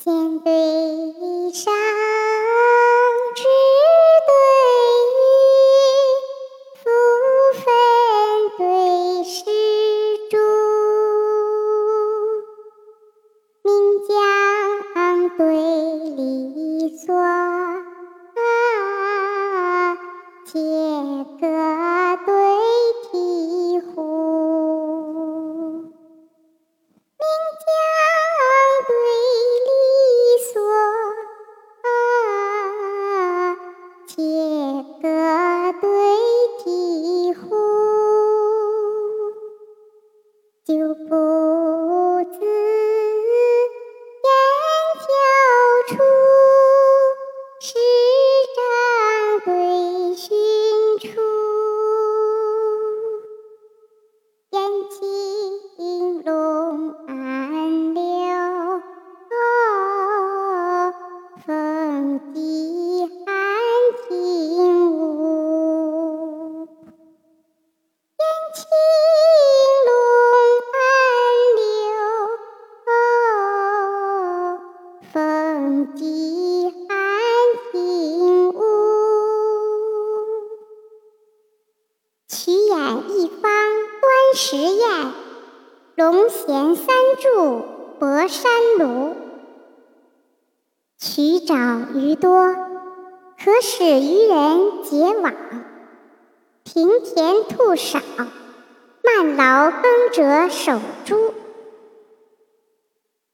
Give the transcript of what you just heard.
仙对上，智对意，福分对石柱，名家就不实验，龙涎三柱博山炉。曲沼鱼多，可使渔人结网；平田兔少，慢劳耕者守株。